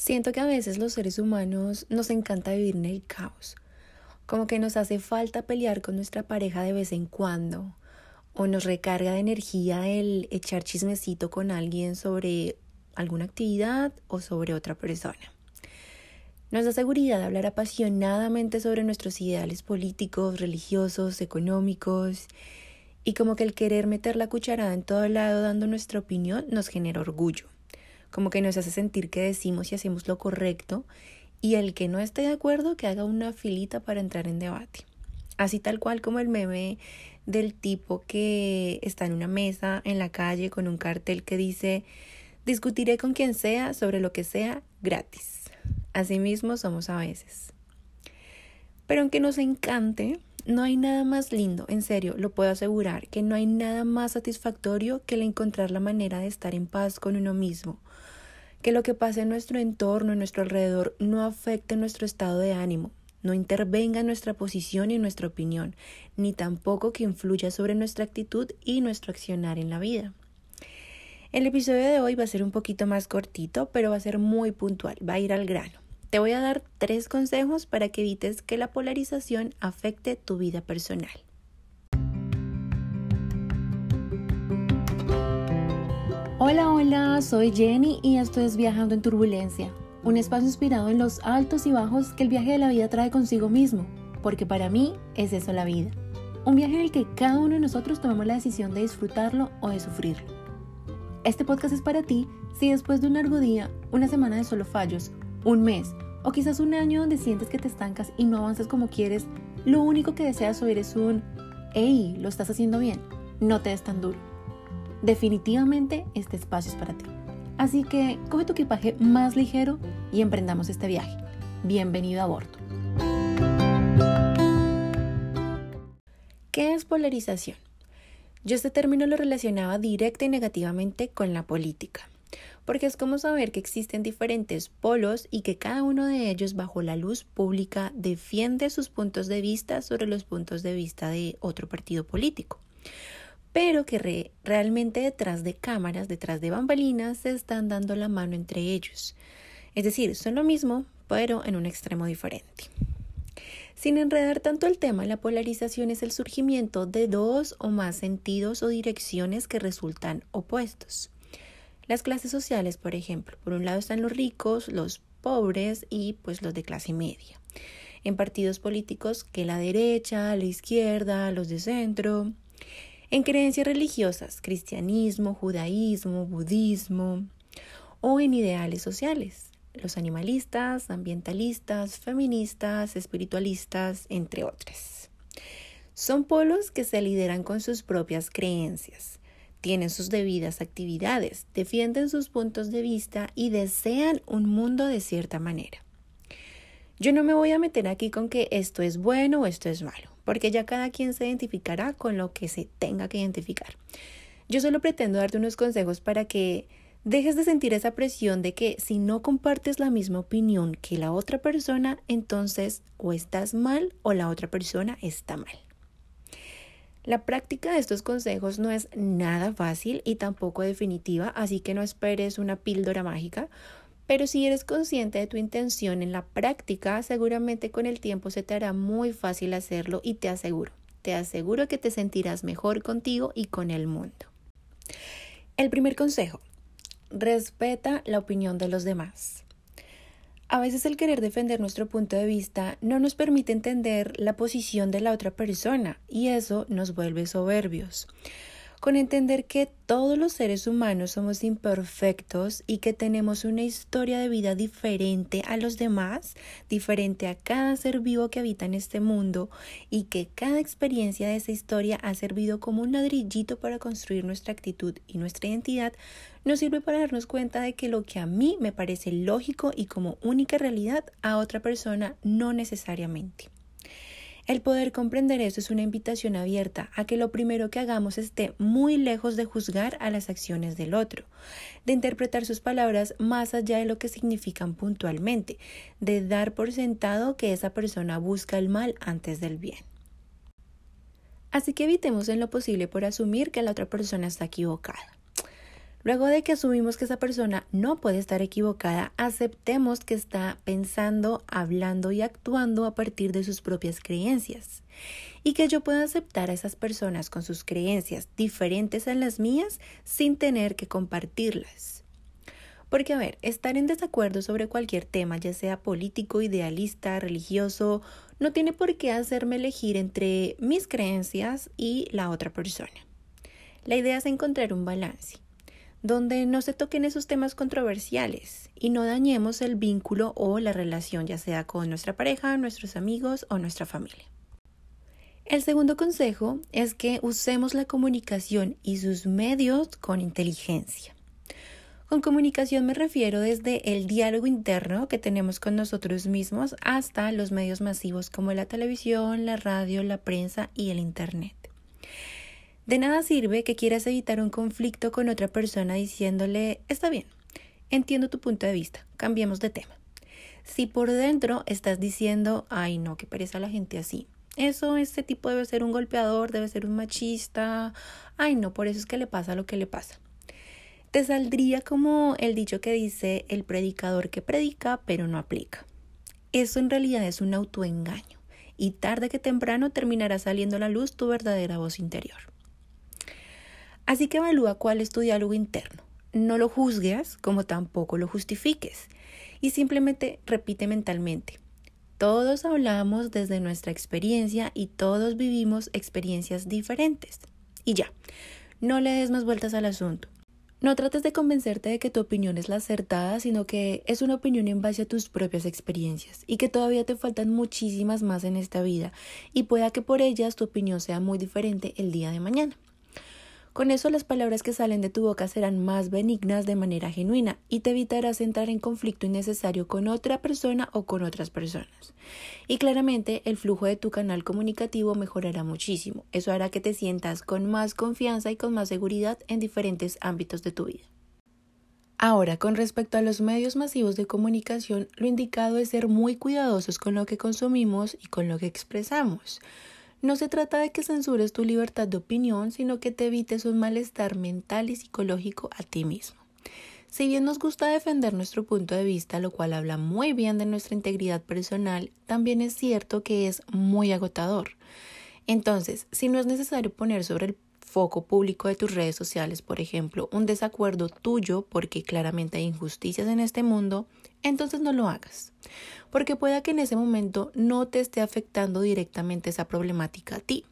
Siento que a veces los seres humanos nos encanta vivir en el caos, como que nos hace falta pelear con nuestra pareja de vez en cuando, o nos recarga de energía el echar chismecito con alguien sobre alguna actividad o sobre otra persona. Nos da seguridad hablar apasionadamente sobre nuestros ideales políticos, religiosos, económicos, y como que el querer meter la cucharada en todo lado dando nuestra opinión nos genera orgullo como que nos hace sentir que decimos y hacemos lo correcto y el que no esté de acuerdo que haga una filita para entrar en debate. Así tal cual como el meme del tipo que está en una mesa en la calle con un cartel que dice discutiré con quien sea sobre lo que sea gratis. Asimismo somos a veces. Pero aunque nos encante, no hay nada más lindo, en serio, lo puedo asegurar, que no hay nada más satisfactorio que el encontrar la manera de estar en paz con uno mismo, que lo que pasa en nuestro entorno, en nuestro alrededor, no afecte nuestro estado de ánimo, no intervenga en nuestra posición y en nuestra opinión, ni tampoco que influya sobre nuestra actitud y nuestro accionar en la vida. El episodio de hoy va a ser un poquito más cortito, pero va a ser muy puntual, va a ir al grano. Te voy a dar tres consejos para que evites que la polarización afecte tu vida personal. Hola, hola, soy Jenny y esto es Viajando en Turbulencia, un espacio inspirado en los altos y bajos que el viaje de la vida trae consigo mismo, porque para mí es eso la vida. Un viaje en el que cada uno de nosotros tomamos la decisión de disfrutarlo o de sufrirlo. Este podcast es para ti si después de un largo día, una semana de solo fallos, un mes o quizás un año donde sientes que te estancas y no avanzas como quieres, lo único que deseas oír es un hey, lo estás haciendo bien, no te des tan duro. Definitivamente este espacio es para ti. Así que coge tu equipaje más ligero y emprendamos este viaje. Bienvenido a bordo. ¿Qué es polarización? Yo este término lo relacionaba directa y negativamente con la política porque es como saber que existen diferentes polos y que cada uno de ellos bajo la luz pública defiende sus puntos de vista sobre los puntos de vista de otro partido político pero que realmente detrás de cámaras, detrás de bambalinas, se están dando la mano entre ellos. Es decir, son lo mismo, pero en un extremo diferente. Sin enredar tanto el tema, la polarización es el surgimiento de dos o más sentidos o direcciones que resultan opuestos. Las clases sociales, por ejemplo, por un lado están los ricos, los pobres y pues los de clase media. En partidos políticos que la derecha, la izquierda, los de centro. En creencias religiosas, cristianismo, judaísmo, budismo. O en ideales sociales, los animalistas, ambientalistas, feministas, espiritualistas, entre otras. Son polos que se lideran con sus propias creencias tienen sus debidas actividades, defienden sus puntos de vista y desean un mundo de cierta manera. Yo no me voy a meter aquí con que esto es bueno o esto es malo, porque ya cada quien se identificará con lo que se tenga que identificar. Yo solo pretendo darte unos consejos para que dejes de sentir esa presión de que si no compartes la misma opinión que la otra persona, entonces o estás mal o la otra persona está mal. La práctica de estos consejos no es nada fácil y tampoco definitiva, así que no esperes una píldora mágica, pero si eres consciente de tu intención en la práctica, seguramente con el tiempo se te hará muy fácil hacerlo y te aseguro, te aseguro que te sentirás mejor contigo y con el mundo. El primer consejo, respeta la opinión de los demás. A veces el querer defender nuestro punto de vista no nos permite entender la posición de la otra persona y eso nos vuelve soberbios. Con entender que todos los seres humanos somos imperfectos y que tenemos una historia de vida diferente a los demás, diferente a cada ser vivo que habita en este mundo y que cada experiencia de esa historia ha servido como un ladrillito para construir nuestra actitud y nuestra identidad, nos sirve para darnos cuenta de que lo que a mí me parece lógico y como única realidad a otra persona no necesariamente. El poder comprender eso es una invitación abierta a que lo primero que hagamos esté muy lejos de juzgar a las acciones del otro, de interpretar sus palabras más allá de lo que significan puntualmente, de dar por sentado que esa persona busca el mal antes del bien. Así que evitemos en lo posible por asumir que la otra persona está equivocada. Luego de que asumimos que esa persona no puede estar equivocada, aceptemos que está pensando, hablando y actuando a partir de sus propias creencias. Y que yo pueda aceptar a esas personas con sus creencias diferentes a las mías sin tener que compartirlas. Porque, a ver, estar en desacuerdo sobre cualquier tema, ya sea político, idealista, religioso, no tiene por qué hacerme elegir entre mis creencias y la otra persona. La idea es encontrar un balance donde no se toquen esos temas controversiales y no dañemos el vínculo o la relación, ya sea con nuestra pareja, nuestros amigos o nuestra familia. El segundo consejo es que usemos la comunicación y sus medios con inteligencia. Con comunicación me refiero desde el diálogo interno que tenemos con nosotros mismos hasta los medios masivos como la televisión, la radio, la prensa y el Internet. De nada sirve que quieras evitar un conflicto con otra persona diciéndole, está bien, entiendo tu punto de vista, cambiemos de tema. Si por dentro estás diciendo, ay no, que pereza la gente así, eso, este tipo debe ser un golpeador, debe ser un machista, ay no, por eso es que le pasa lo que le pasa. Te saldría como el dicho que dice el predicador que predica pero no aplica. Eso en realidad es un autoengaño y tarde que temprano terminará saliendo a la luz tu verdadera voz interior. Así que evalúa cuál es tu diálogo interno. No lo juzgues como tampoco lo justifiques. Y simplemente repite mentalmente. Todos hablamos desde nuestra experiencia y todos vivimos experiencias diferentes. Y ya, no le des más vueltas al asunto. No trates de convencerte de que tu opinión es la acertada, sino que es una opinión en base a tus propias experiencias y que todavía te faltan muchísimas más en esta vida y pueda que por ellas tu opinión sea muy diferente el día de mañana. Con eso las palabras que salen de tu boca serán más benignas de manera genuina y te evitarás entrar en conflicto innecesario con otra persona o con otras personas. Y claramente el flujo de tu canal comunicativo mejorará muchísimo. Eso hará que te sientas con más confianza y con más seguridad en diferentes ámbitos de tu vida. Ahora, con respecto a los medios masivos de comunicación, lo indicado es ser muy cuidadosos con lo que consumimos y con lo que expresamos. No se trata de que censures tu libertad de opinión, sino que te evites un malestar mental y psicológico a ti mismo. Si bien nos gusta defender nuestro punto de vista, lo cual habla muy bien de nuestra integridad personal, también es cierto que es muy agotador. Entonces, si no es necesario poner sobre el foco público de tus redes sociales, por ejemplo, un desacuerdo tuyo porque claramente hay injusticias en este mundo, entonces no lo hagas. Porque pueda que en ese momento no te esté afectando directamente esa problemática a ti,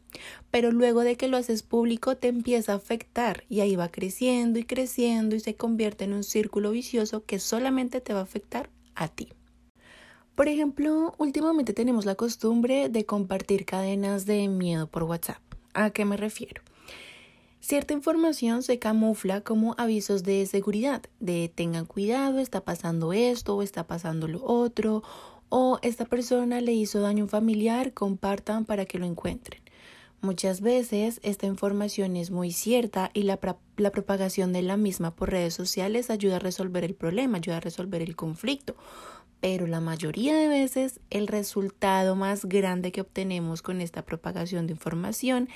pero luego de que lo haces público te empieza a afectar y ahí va creciendo y creciendo y se convierte en un círculo vicioso que solamente te va a afectar a ti. Por ejemplo, últimamente tenemos la costumbre de compartir cadenas de miedo por WhatsApp. ¿A qué me refiero? Cierta información se camufla como avisos de seguridad, de tengan cuidado, está pasando esto o está pasando lo otro, o esta persona le hizo daño a un familiar, compartan para que lo encuentren. Muchas veces esta información es muy cierta y la, la, propagación de la misma por redes sociales ayuda a resolver el problema, ayuda a resolver el conflicto. Pero la mayoría de veces el resultado más grande que obtenemos con esta propagación de información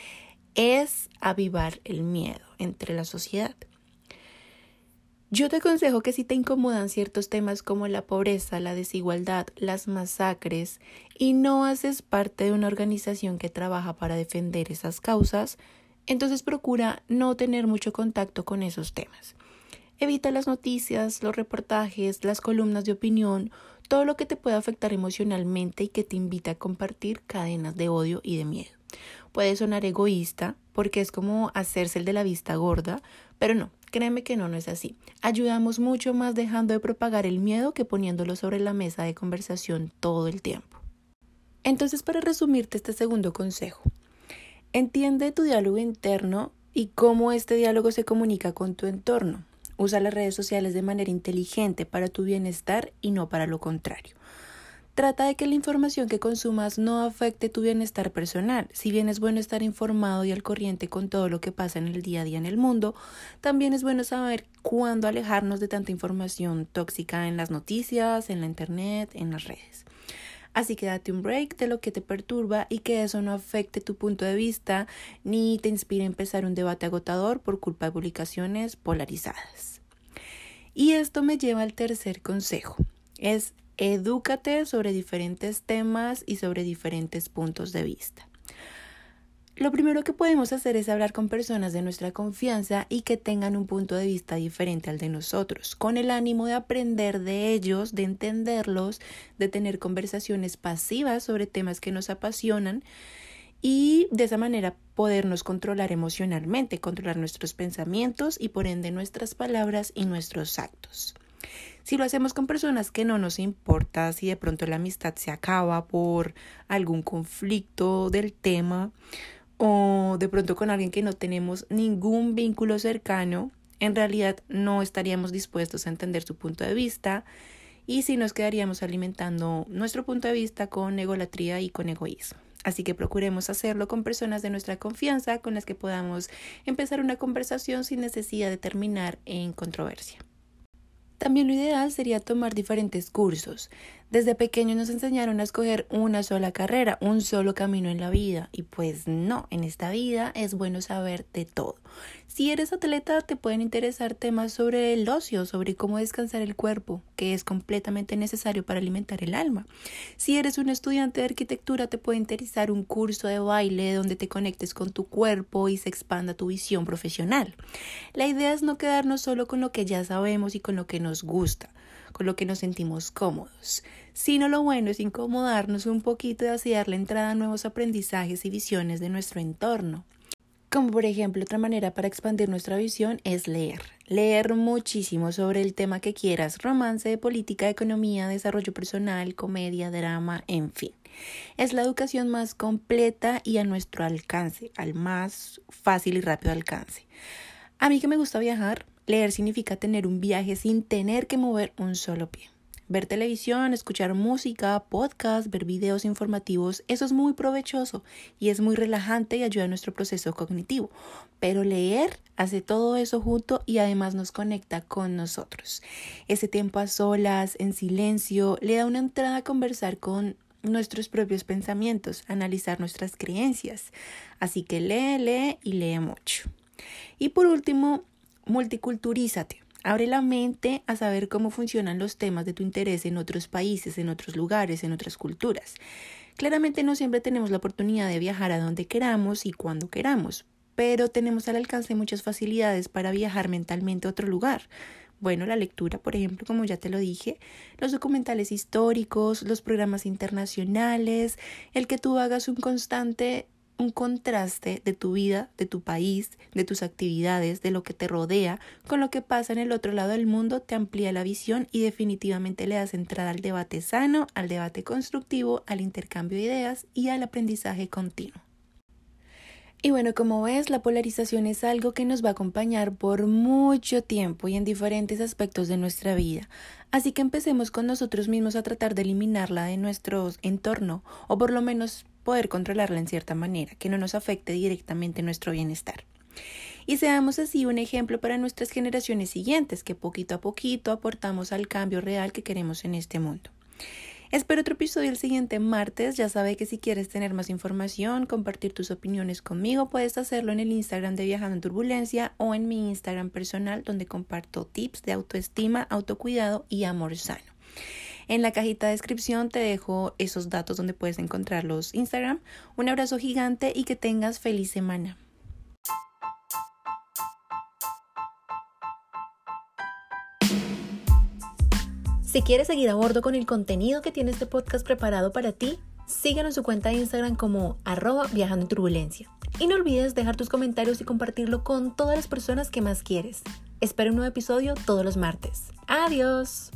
es avivar el miedo entre la sociedad. Yo te aconsejo que si te incomodan ciertos temas como la pobreza, la desigualdad, las masacres y no haces parte de una organización que trabaja para defender esas causas, entonces procura no tener mucho contacto con esos temas. Evita las noticias, los reportajes, las columnas de opinión, todo lo que te pueda afectar emocionalmente y que te invita a compartir cadenas de odio y de miedo. Puede sonar egoísta porque es como hacerse el de la vista gorda, pero no, créeme que no, no es así. Ayudamos mucho más dejando de propagar el miedo que poniéndolo sobre la mesa de conversación todo el tiempo. Entonces, para resumirte este segundo consejo, entiende tu diálogo interno y cómo este diálogo se comunica con tu entorno. Usa las redes sociales de manera inteligente para tu bienestar y no para lo contrario. Trata de que la información que consumas no afecte tu bienestar personal. Si bien es bueno estar informado y al corriente con todo lo que pasa en el día a día en el mundo, también es bueno saber cuándo alejarnos de tanta información tóxica en las noticias, en la internet, en las redes. Así que date un break de lo que te perturba y que eso no afecte tu punto de vista ni te inspire a empezar un debate agotador por culpa de publicaciones polarizadas. Y esto me lleva al tercer consejo. Es edúcate sobre diferentes temas y sobre diferentes puntos de vista. Lo primero que podemos hacer es hablar con personas de nuestra confianza y que tengan un punto de vista diferente al de nosotros, con el ánimo de aprender de ellos, de entenderlos, de tener conversaciones pasivas sobre temas que nos apasionan y de esa manera podernos controlar emocionalmente, controlar nuestros pensamientos y por ende nuestras palabras y nuestros actos. Si lo hacemos con personas que no nos importa, si de pronto la amistad se acaba por algún conflicto del tema, o de pronto con alguien que no tenemos ningún vínculo cercano, en realidad no estaríamos dispuestos a entender su punto de vista y si nos quedaríamos alimentando nuestro punto de vista con egolatría y con egoísmo. Así que procuremos hacerlo con personas de nuestra confianza con las que podamos empezar una conversación sin necesidad de terminar en controversia. También lo ideal sería tomar diferentes cursos. Desde pequeños nos enseñaron a escoger una sola carrera, un solo camino en la vida. Y pues no, en esta vida es bueno saber de todo. Si eres atleta, te pueden interesar temas sobre el ocio, sobre cómo descansar el cuerpo, que es completamente necesario para alimentar el alma. Si eres un estudiante de arquitectura, te puede interesar un curso de baile donde te conectes con tu cuerpo y se expanda tu visión profesional. La idea es no quedarnos solo con lo que ya sabemos y con lo que nos gusta con lo que nos sentimos cómodos, sino lo bueno es incomodarnos un poquito y así darle entrada a nuevos aprendizajes y visiones de nuestro entorno. Como por ejemplo, otra manera para expandir nuestra visión es leer. Leer muchísimo sobre el tema que quieras, romance, política, economía, desarrollo personal, comedia, drama, en fin. Es la educación más completa y a nuestro alcance, al más fácil y rápido alcance. A mí que me gusta viajar, leer significa tener un viaje sin tener que mover un solo pie. Ver televisión, escuchar música, podcast, ver videos informativos, eso es muy provechoso y es muy relajante y ayuda a nuestro proceso cognitivo. Pero leer hace todo eso junto y además nos conecta con nosotros. Ese tiempo a solas, en silencio, le da una entrada a conversar con nuestros propios pensamientos, analizar nuestras creencias. Así que lee, lee y lee mucho. Y por último, multiculturízate. Abre la mente a saber cómo funcionan los temas de tu interés en otros países, en otros lugares, en otras culturas. Claramente no siempre tenemos la oportunidad de viajar a donde queramos y cuando queramos, pero tenemos al alcance muchas facilidades para viajar mentalmente a otro lugar. Bueno, la lectura, por ejemplo, como ya te lo dije, los documentales históricos, los programas internacionales, el que tú hagas un constante un contraste de tu vida, de tu país, de tus actividades, de lo que te rodea, con lo que pasa en el otro lado del mundo, te amplía la visión y definitivamente le das entrada al debate sano, al debate constructivo, al intercambio de ideas y al aprendizaje continuo. Y bueno, como ves, la polarización es algo que nos va a acompañar por mucho tiempo y en diferentes aspectos de nuestra vida. Así que empecemos con nosotros mismos a tratar de eliminarla de nuestro entorno o por lo menos poder controlarla en cierta manera, que no nos afecte directamente nuestro bienestar. Y seamos así un ejemplo para nuestras generaciones siguientes, que poquito a poquito aportamos al cambio real que queremos en este mundo. Espero otro episodio el siguiente martes. Ya sabe que si quieres tener más información, compartir tus opiniones conmigo, puedes hacerlo en el Instagram de Viajando en Turbulencia o en mi Instagram personal, donde comparto tips de autoestima, autocuidado y amor sano. En la cajita de descripción te dejo esos datos donde puedes encontrar los Instagram. Un abrazo gigante y que tengas feliz semana. Si quieres seguir a bordo con el contenido que tiene este podcast preparado para ti, síguenos en su cuenta de Instagram como arroba viajando en turbulencia. Y no olvides dejar tus comentarios y compartirlo con todas las personas que más quieres. Espero un nuevo episodio todos los martes. Adiós.